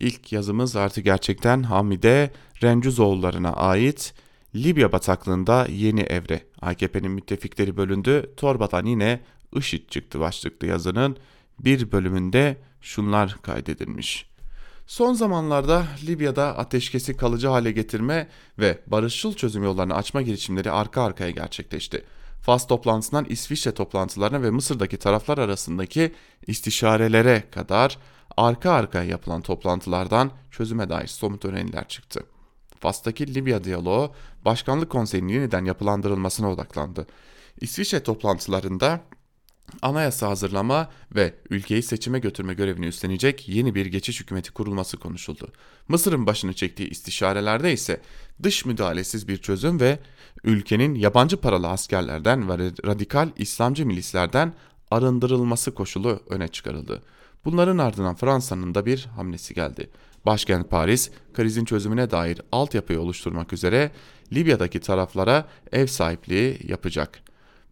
İlk yazımız artık gerçekten Hamide Remcuzoğullarına ait Libya bataklığında yeni evre. AKP'nin müttefikleri bölündü. Torbadan yine IŞİD çıktı başlıklı yazının bir bölümünde şunlar kaydedilmiş. Son zamanlarda Libya'da ateşkesi kalıcı hale getirme ve barışçıl çözüm yollarını açma girişimleri arka arkaya gerçekleşti. Fas toplantısından İsviçre toplantılarına ve Mısır'daki taraflar arasındaki istişarelere kadar arka arkaya yapılan toplantılardan çözüme dair somut öneriler çıktı. Fas'taki Libya diyaloğu Başkanlık Konseyi'nin yeniden yapılandırılmasına odaklandı. İsviçre toplantılarında anayasa hazırlama ve ülkeyi seçime götürme görevini üstlenecek yeni bir geçiş hükümeti kurulması konuşuldu. Mısır'ın başını çektiği istişarelerde ise dış müdahalesiz bir çözüm ve ülkenin yabancı paralı askerlerden ve radikal İslamcı milislerden arındırılması koşulu öne çıkarıldı. Bunların ardından Fransa'nın da bir hamlesi geldi. Başkent Paris, krizin çözümüne dair altyapıyı oluşturmak üzere Libya'daki taraflara ev sahipliği yapacak.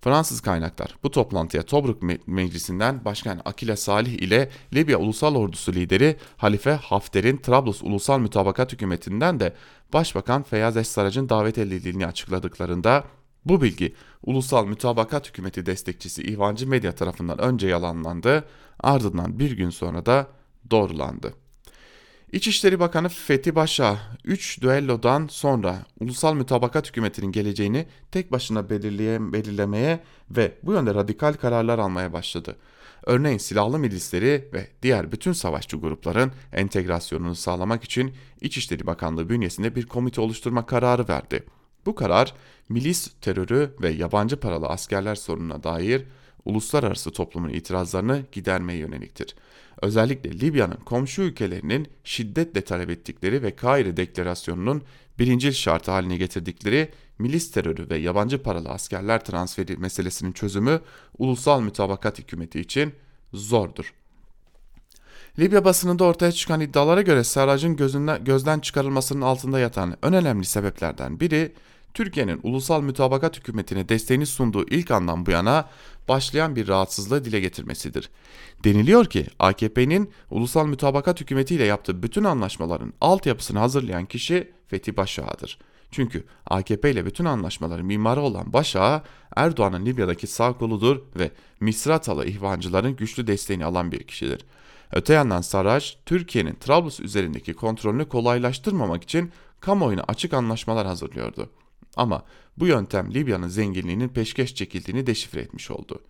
Fransız kaynaklar bu toplantıya Tobruk Meclisi'nden Başkan Akile Salih ile Libya Ulusal Ordusu lideri Halife Hafter'in Trablus Ulusal Mütabakat Hükümeti'nden de Başbakan Feyyaz Esarac'ın davet edildiğini açıkladıklarında bu bilgi Ulusal Mütabakat Hükümeti destekçisi İhvancı Medya tarafından önce yalanlandı ardından bir gün sonra da doğrulandı. İçişleri Bakanı Fethi Başa 3 düellodan sonra ulusal mütabakat hükümetinin geleceğini tek başına belirlemeye ve bu yönde radikal kararlar almaya başladı. Örneğin silahlı milisleri ve diğer bütün savaşçı grupların entegrasyonunu sağlamak için İçişleri Bakanlığı bünyesinde bir komite oluşturma kararı verdi. Bu karar milis terörü ve yabancı paralı askerler sorununa dair uluslararası toplumun itirazlarını gidermeye yöneliktir özellikle Libya'nın komşu ülkelerinin şiddetle talep ettikleri ve Kahire Deklarasyonu'nun birincil şartı haline getirdikleri milis terörü ve yabancı paralı askerler transferi meselesinin çözümü ulusal mütabakat hükümeti için zordur. Libya basınında ortaya çıkan iddialara göre Sarrac'ın gözden çıkarılmasının altında yatan en önemli sebeplerden biri Türkiye'nin ulusal mütabakat hükümetine desteğini sunduğu ilk andan bu yana başlayan bir rahatsızlığı dile getirmesidir. Deniliyor ki AKP'nin ulusal mütabakat hükümetiyle yaptığı bütün anlaşmaların altyapısını hazırlayan kişi Fethi Başağ'dır. Çünkü AKP ile bütün anlaşmaların mimarı olan Başağı Erdoğan'ın Libya'daki sağ koludur ve Misratalı ihvancıların güçlü desteğini alan bir kişidir. Öte yandan Sarraj, Türkiye'nin Trablus üzerindeki kontrolünü kolaylaştırmamak için kamuoyuna açık anlaşmalar hazırlıyordu. Ama bu yöntem Libya'nın zenginliğinin peşkeş çekildiğini deşifre etmiş oldu.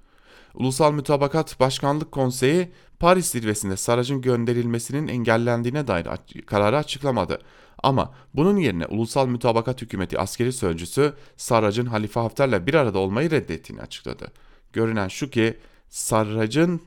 Ulusal Mütabakat Başkanlık Konseyi Paris zirvesinde Sarraj'ın gönderilmesinin engellendiğine dair kararı açıklamadı. Ama bunun yerine Ulusal Mütabakat Hükümeti askeri sözcüsü Sarraj'ın Halife Hafter'le bir arada olmayı reddettiğini açıkladı. Görünen şu ki Sarraj'ın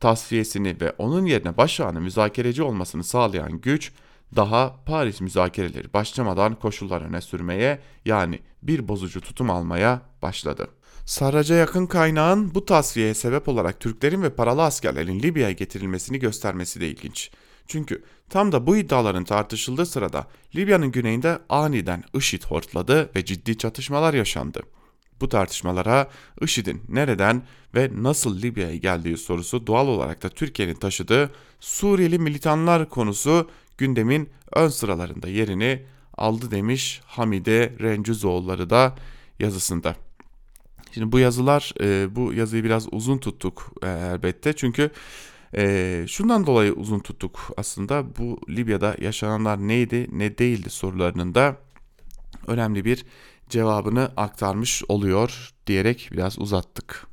tasfiyesini ve onun yerine başağının müzakereci olmasını sağlayan güç daha Paris müzakereleri başlamadan koşullar öne sürmeye yani bir bozucu tutum almaya başladı. Sarrac'a yakın kaynağın bu tasfiyeye sebep olarak Türklerin ve paralı askerlerin Libya'ya getirilmesini göstermesi de ilginç. Çünkü tam da bu iddiaların tartışıldığı sırada Libya'nın güneyinde aniden IŞİD hortladı ve ciddi çatışmalar yaşandı. Bu tartışmalara IŞİD'in nereden ve nasıl Libya'ya geldiği sorusu doğal olarak da Türkiye'nin taşıdığı Suriyeli militanlar konusu gündemin ön sıralarında yerini aldı demiş Hamide Rencüzoğulları da yazısında. Şimdi bu yazılar, e, bu yazıyı biraz uzun tuttuk e, elbette çünkü e, şundan dolayı uzun tuttuk aslında bu Libya'da yaşananlar neydi ne değildi sorularının da önemli bir cevabını aktarmış oluyor diyerek biraz uzattık.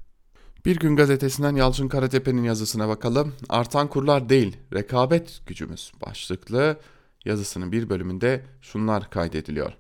Bir gün gazetesinden Yalçın Karatepe'nin yazısına bakalım. Artan kurlar değil, rekabet gücümüz başlıklı yazısının bir bölümünde şunlar kaydediliyor.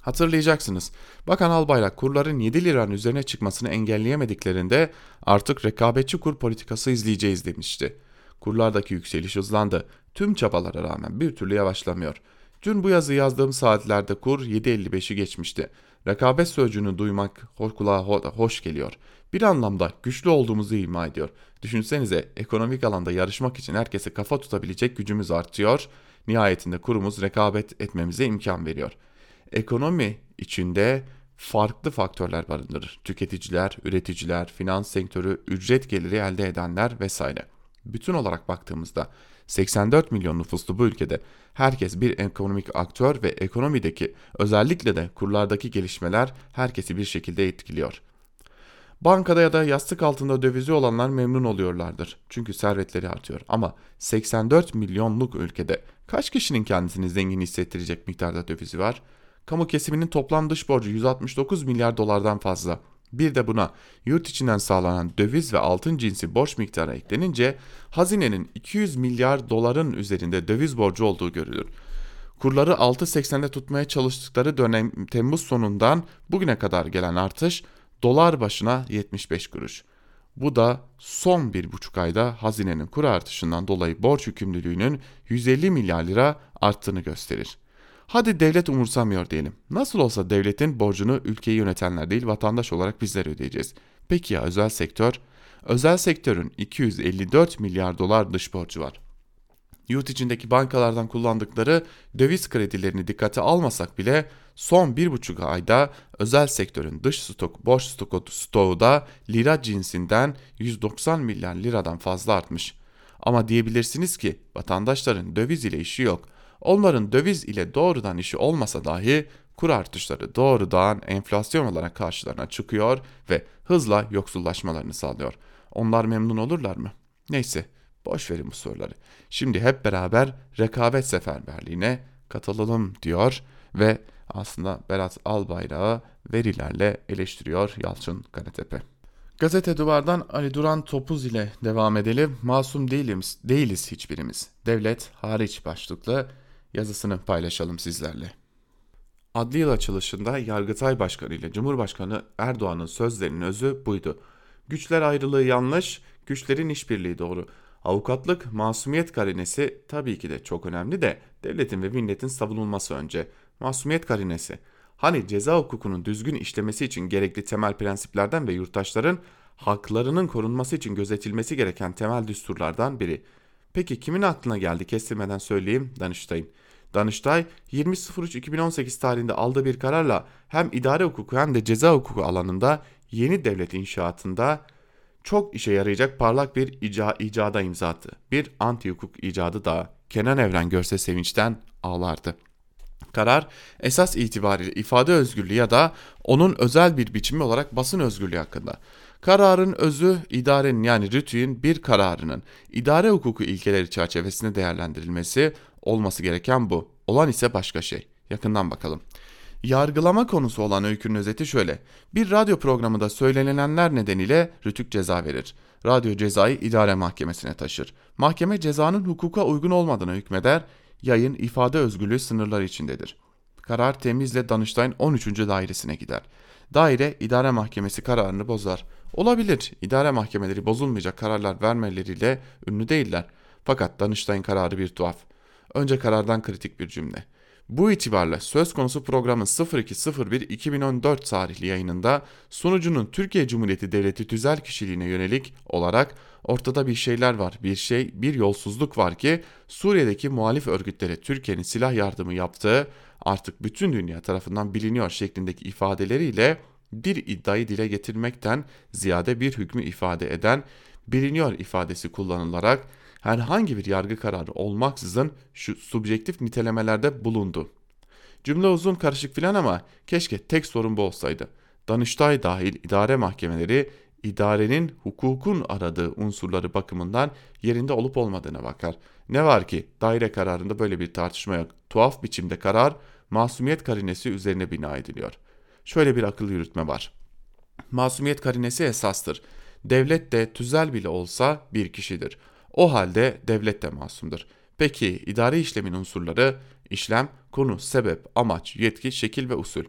Hatırlayacaksınız. Bakan Albayrak kurların 7 liranın üzerine çıkmasını engelleyemediklerinde artık rekabetçi kur politikası izleyeceğiz demişti. Kurlardaki yükseliş hızlandı. Tüm çabalara rağmen bir türlü yavaşlamıyor. Dün bu yazı yazdığım saatlerde kur 7.55'i geçmişti. Rekabet sözcüğünü duymak kulağa hoş geliyor. Bir anlamda güçlü olduğumuzu ima ediyor. Düşünsenize ekonomik alanda yarışmak için herkese kafa tutabilecek gücümüz artıyor. Nihayetinde kurumuz rekabet etmemize imkan veriyor. Ekonomi içinde farklı faktörler barındırır. Tüketiciler, üreticiler, finans sektörü, ücret geliri elde edenler vesaire. Bütün olarak baktığımızda 84 milyon nüfuslu bu ülkede herkes bir ekonomik aktör ve ekonomideki özellikle de kurlardaki gelişmeler herkesi bir şekilde etkiliyor. Bankada ya da yastık altında dövizi olanlar memnun oluyorlardır. Çünkü servetleri artıyor. Ama 84 milyonluk ülkede kaç kişinin kendisini zengin hissettirecek miktarda dövizi var? Kamu kesiminin toplam dış borcu 169 milyar dolardan fazla. Bir de buna yurt içinden sağlanan döviz ve altın cinsi borç miktarı eklenince hazinenin 200 milyar doların üzerinde döviz borcu olduğu görülür. Kurları 6.80'de tutmaya çalıştıkları dönem Temmuz sonundan bugüne kadar gelen artış dolar başına 75 kuruş. Bu da son bir buçuk ayda hazinenin kur artışından dolayı borç yükümlülüğünün 150 milyar lira arttığını gösterir. Hadi devlet umursamıyor diyelim. Nasıl olsa devletin borcunu ülkeyi yönetenler değil vatandaş olarak bizler ödeyeceğiz. Peki ya özel sektör? Özel sektörün 254 milyar dolar dış borcu var. Yurt içindeki bankalardan kullandıkları döviz kredilerini dikkate almasak bile son bir buçuk ayda özel sektörün dış stok, borç stoku, stoğu da lira cinsinden 190 milyar liradan fazla artmış. Ama diyebilirsiniz ki vatandaşların döviz ile işi yok. Onların döviz ile doğrudan işi olmasa dahi kur artışları doğrudan enflasyon olarak karşılarına çıkıyor ve hızla yoksullaşmalarını sağlıyor. Onlar memnun olurlar mı? Neyse boş verin bu soruları. Şimdi hep beraber rekabet seferberliğine katılalım diyor ve aslında Berat Albayrak'ı verilerle eleştiriyor Yalçın Karatepe. Gazete Duvar'dan Ali Duran Topuz ile devam edelim. Masum değiliz, değiliz hiçbirimiz. Devlet hariç başlıklı yazısını paylaşalım sizlerle. Adli yıl açılışında Yargıtay Başkanı ile Cumhurbaşkanı Erdoğan'ın sözlerinin özü buydu. Güçler ayrılığı yanlış, güçlerin işbirliği doğru. Avukatlık, masumiyet karinesi tabii ki de çok önemli de devletin ve milletin savunulması önce. Masumiyet karinesi. Hani ceza hukukunun düzgün işlemesi için gerekli temel prensiplerden ve yurttaşların haklarının korunması için gözetilmesi gereken temel düsturlardan biri. Peki kimin aklına geldi kestirmeden söyleyeyim Danıştay'ın. Danıştay 20.03.2018 tarihinde aldığı bir kararla hem idare hukuku hem de ceza hukuku alanında yeni devlet inşaatında çok işe yarayacak parlak bir ica, icada imza attı. Bir anti hukuk icadı da Kenan Evren görse sevinçten ağlardı. Karar esas itibariyle ifade özgürlüğü ya da onun özel bir biçimi olarak basın özgürlüğü hakkında. Kararın özü idarenin yani rütüğün bir kararının idare hukuku ilkeleri çerçevesinde değerlendirilmesi olması gereken bu. Olan ise başka şey. Yakından bakalım. Yargılama konusu olan öykünün özeti şöyle. Bir radyo programında söylenilenler nedeniyle rütük ceza verir. Radyo cezayı idare mahkemesine taşır. Mahkeme cezanın hukuka uygun olmadığını hükmeder. Yayın ifade özgürlüğü sınırları içindedir. Karar temizle Danıştay'ın 13. dairesine gider. Daire idare mahkemesi kararını bozar. Olabilir idare mahkemeleri bozulmayacak kararlar vermeleriyle ünlü değiller. Fakat Danıştay'ın kararı bir tuhaf. Önce karardan kritik bir cümle. Bu itibarla söz konusu programın 02.01.2014 tarihli yayınında sunucunun Türkiye Cumhuriyeti Devleti tüzel kişiliğine yönelik olarak ortada bir şeyler var, bir şey, bir yolsuzluk var ki Suriye'deki muhalif örgütlere Türkiye'nin silah yardımı yaptığı artık bütün dünya tarafından biliniyor şeklindeki ifadeleriyle bir iddiayı dile getirmekten ziyade bir hükmü ifade eden biliniyor ifadesi kullanılarak herhangi bir yargı kararı olmaksızın şu subjektif nitelemelerde bulundu. Cümle uzun karışık filan ama keşke tek sorun bu olsaydı. Danıştay dahil idare mahkemeleri idarenin hukukun aradığı unsurları bakımından yerinde olup olmadığına bakar. Ne var ki daire kararında böyle bir tartışma yok. Tuhaf biçimde karar masumiyet karinesi üzerine bina ediliyor. Şöyle bir akıl yürütme var. Masumiyet karinesi esastır. Devlet de tüzel bile olsa bir kişidir. O halde devlet de masumdur. Peki idari işlemin unsurları işlem, konu, sebep, amaç, yetki, şekil ve usul.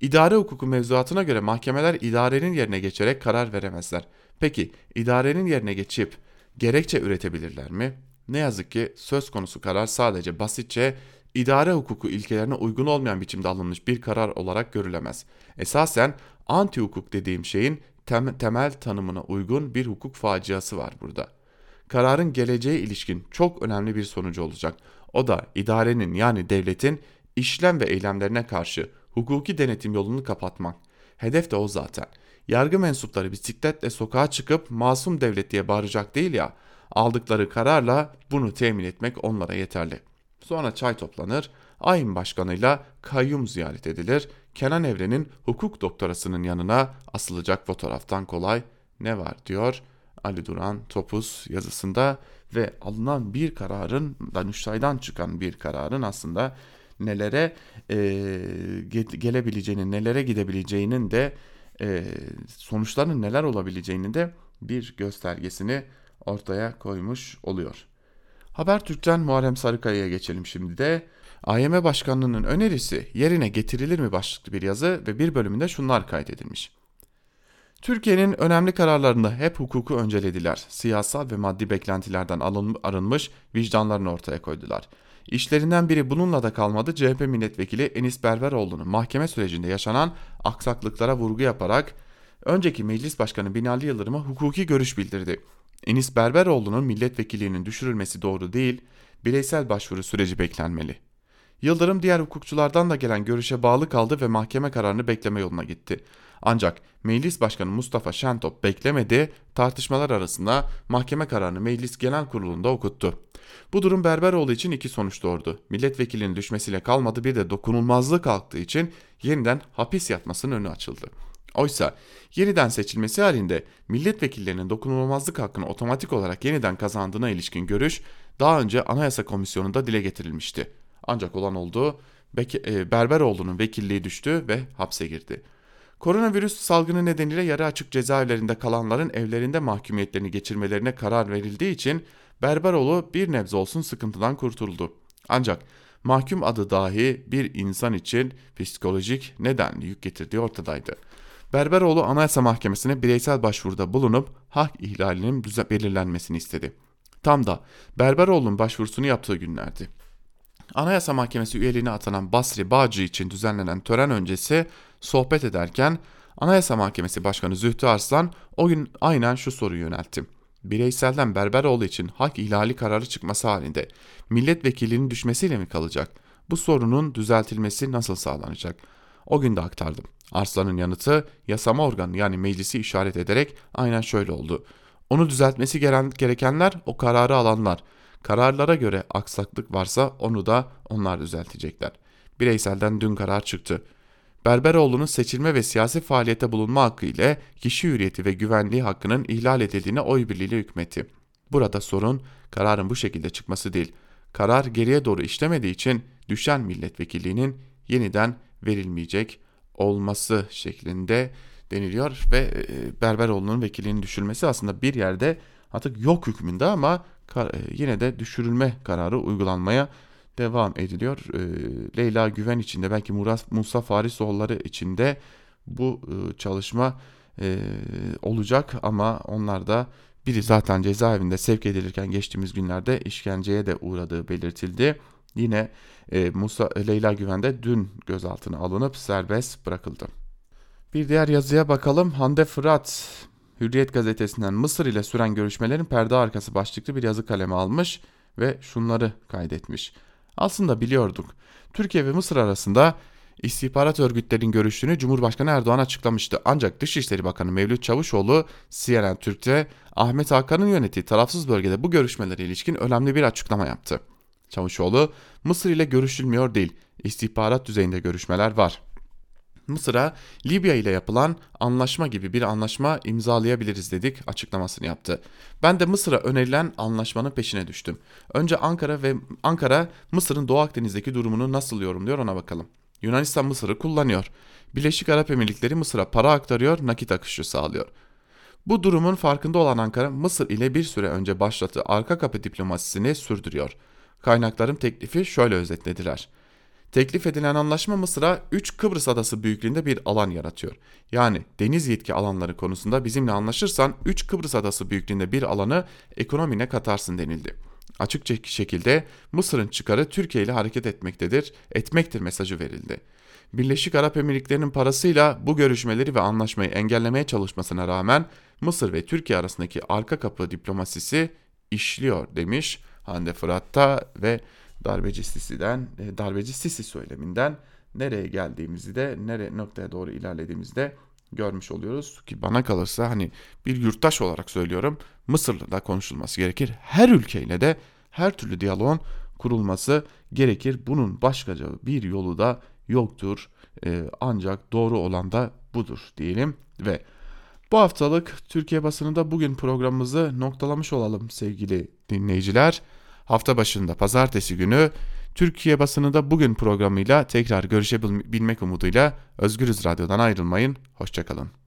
İdare hukuku mevzuatına göre mahkemeler idarenin yerine geçerek karar veremezler. Peki idarenin yerine geçip gerekçe üretebilirler mi? Ne yazık ki söz konusu karar sadece basitçe idare hukuku ilkelerine uygun olmayan biçimde alınmış bir karar olarak görülemez. Esasen anti hukuk dediğim şeyin tem temel tanımına uygun bir hukuk faciası var burada kararın geleceğe ilişkin çok önemli bir sonucu olacak. O da idarenin yani devletin işlem ve eylemlerine karşı hukuki denetim yolunu kapatmak. Hedef de o zaten. Yargı mensupları bisikletle sokağa çıkıp masum devlet diye bağıracak değil ya, aldıkları kararla bunu temin etmek onlara yeterli. Sonra çay toplanır, ayın başkanıyla kayyum ziyaret edilir, Kenan Evren'in hukuk doktorasının yanına asılacak fotoğraftan kolay ne var diyor Ali Duran Topuz yazısında ve alınan bir kararın Danıştay'dan çıkan bir kararın aslında nelere e, gelebileceğini, nelere gidebileceğinin de e, sonuçların neler olabileceğinin de bir göstergesini ortaya koymuş oluyor. Habertürk'ten Muharrem Sarıkaya'ya geçelim şimdi de. AYM Başkanlığı'nın önerisi yerine getirilir mi başlıklı bir yazı ve bir bölümünde şunlar kaydedilmiş. Türkiye'nin önemli kararlarında hep hukuku öncelediler. Siyasal ve maddi beklentilerden arınmış vicdanlarını ortaya koydular. İşlerinden biri bununla da kalmadı. CHP milletvekili Enis Berberoğlu'nun mahkeme sürecinde yaşanan aksaklıklara vurgu yaparak önceki meclis başkanı Binali Yıldırım'a hukuki görüş bildirdi. Enis Berberoğlu'nun milletvekilliğinin düşürülmesi doğru değil, bireysel başvuru süreci beklenmeli. Yıldırım diğer hukukçulardan da gelen görüşe bağlı kaldı ve mahkeme kararını bekleme yoluna gitti. Ancak Meclis Başkanı Mustafa Şentop beklemedi, tartışmalar arasında mahkeme kararını Meclis Genel Kurulu'nda okuttu. Bu durum Berberoğlu için iki sonuç doğurdu. Milletvekilinin düşmesiyle kalmadı bir de dokunulmazlık kalktığı için yeniden hapis yatmasının önü açıldı. Oysa yeniden seçilmesi halinde milletvekillerinin dokunulmazlık hakkını otomatik olarak yeniden kazandığına ilişkin görüş daha önce Anayasa Komisyonu'nda dile getirilmişti. Ancak olan oldu, e, Berberoğlu'nun vekilliği düştü ve hapse girdi. Koronavirüs salgını nedeniyle yarı açık cezaevlerinde kalanların evlerinde mahkumiyetlerini geçirmelerine karar verildiği için Berberoğlu bir nebze olsun sıkıntıdan kurtuldu. Ancak mahkum adı dahi bir insan için psikolojik neden yük getirdiği ortadaydı. Berberoğlu Anayasa Mahkemesi'ne bireysel başvuruda bulunup hak ihlalinin belirlenmesini istedi. Tam da Berberoğlu'nun başvurusunu yaptığı günlerdi. Anayasa Mahkemesi üyeliğine atanan Basri Bağcı için düzenlenen tören öncesi sohbet ederken Anayasa Mahkemesi Başkanı Zühtü Arslan o gün aynen şu soruyu yöneltti. Bireyselden Berberoğlu için hak ihlali kararı çıkması halinde milletvekilinin düşmesiyle mi kalacak? Bu sorunun düzeltilmesi nasıl sağlanacak? O gün de aktardım. Arslan'ın yanıtı yasama organı yani meclisi işaret ederek aynen şöyle oldu. Onu düzeltmesi gerekenler o kararı alanlar. Kararlara göre aksaklık varsa onu da onlar düzeltecekler. Bireysel'den dün karar çıktı. Berberoğlu'nun seçilme ve siyasi faaliyete bulunma hakkı ile kişi hürriyeti ve güvenliği hakkının ihlal edildiğine oy birliğiyle hükmetti. Burada sorun kararın bu şekilde çıkması değil. Karar geriye doğru işlemediği için düşen milletvekilliğinin yeniden verilmeyecek olması şeklinde deniliyor ve e, Berberoğlu'nun vekilliğinin düşürülmesi aslında bir yerde artık yok hükmünde ama yine de düşürülme kararı uygulanmaya devam ediliyor. E, Leyla Güven içinde belki Murat, Musa Farisoğulları içinde bu çalışma olacak ama onlar da biri zaten cezaevinde sevk edilirken geçtiğimiz günlerde işkenceye de uğradığı belirtildi. Yine Musa Leyla Güven de dün gözaltına alınıp serbest bırakıldı. Bir diğer yazıya bakalım. Hande Fırat Hürriyet gazetesinden Mısır ile süren görüşmelerin perde arkası başlıklı bir yazı kaleme almış ve şunları kaydetmiş. Aslında biliyorduk. Türkiye ve Mısır arasında istihbarat örgütlerinin görüştüğünü Cumhurbaşkanı Erdoğan açıklamıştı. Ancak Dışişleri Bakanı Mevlüt Çavuşoğlu CNN Türk'te Ahmet Hakan'ın yönettiği tarafsız bölgede bu görüşmelere ilişkin önemli bir açıklama yaptı. Çavuşoğlu, Mısır ile görüşülmüyor değil, istihbarat düzeyinde görüşmeler var. Mısır'a Libya ile yapılan anlaşma gibi bir anlaşma imzalayabiliriz dedik açıklamasını yaptı. Ben de Mısır'a önerilen anlaşmanın peşine düştüm. Önce Ankara ve Ankara Mısır'ın Doğu Akdeniz'deki durumunu nasıl yorumluyor ona bakalım. Yunanistan Mısır'ı kullanıyor. Birleşik Arap Emirlikleri Mısır'a para aktarıyor, nakit akışı sağlıyor. Bu durumun farkında olan Ankara, Mısır ile bir süre önce başlattığı arka kapı diplomasisini sürdürüyor. Kaynakların teklifi şöyle özetlediler. Teklif edilen anlaşma Mısır'a 3 Kıbrıs adası büyüklüğünde bir alan yaratıyor. Yani deniz yetki alanları konusunda bizimle anlaşırsan 3 Kıbrıs adası büyüklüğünde bir alanı ekonomine katarsın denildi. Açıkça şekilde Mısır'ın çıkarı Türkiye ile hareket etmektedir, etmektir mesajı verildi. Birleşik Arap Emirlikleri'nin parasıyla bu görüşmeleri ve anlaşmayı engellemeye çalışmasına rağmen Mısır ve Türkiye arasındaki arka kapı diplomasisi işliyor demiş Hande Fırat'ta ve darbeci Sisi'den, e, darbeci Sisi söyleminden nereye geldiğimizi de, nere noktaya doğru ilerlediğimizi de görmüş oluyoruz. Ki bana kalırsa hani bir yurttaş olarak söylüyorum Mısır'la da konuşulması gerekir. Her ülkeyle de her türlü diyaloğun kurulması gerekir. Bunun başkaca bir yolu da yoktur. Ee, ancak doğru olan da budur diyelim ve bu haftalık Türkiye basınında bugün programımızı noktalamış olalım sevgili dinleyiciler. Hafta başında pazartesi günü Türkiye basınında bugün programıyla tekrar görüşebilmek umuduyla Özgürüz Radyo'dan ayrılmayın. Hoşçakalın.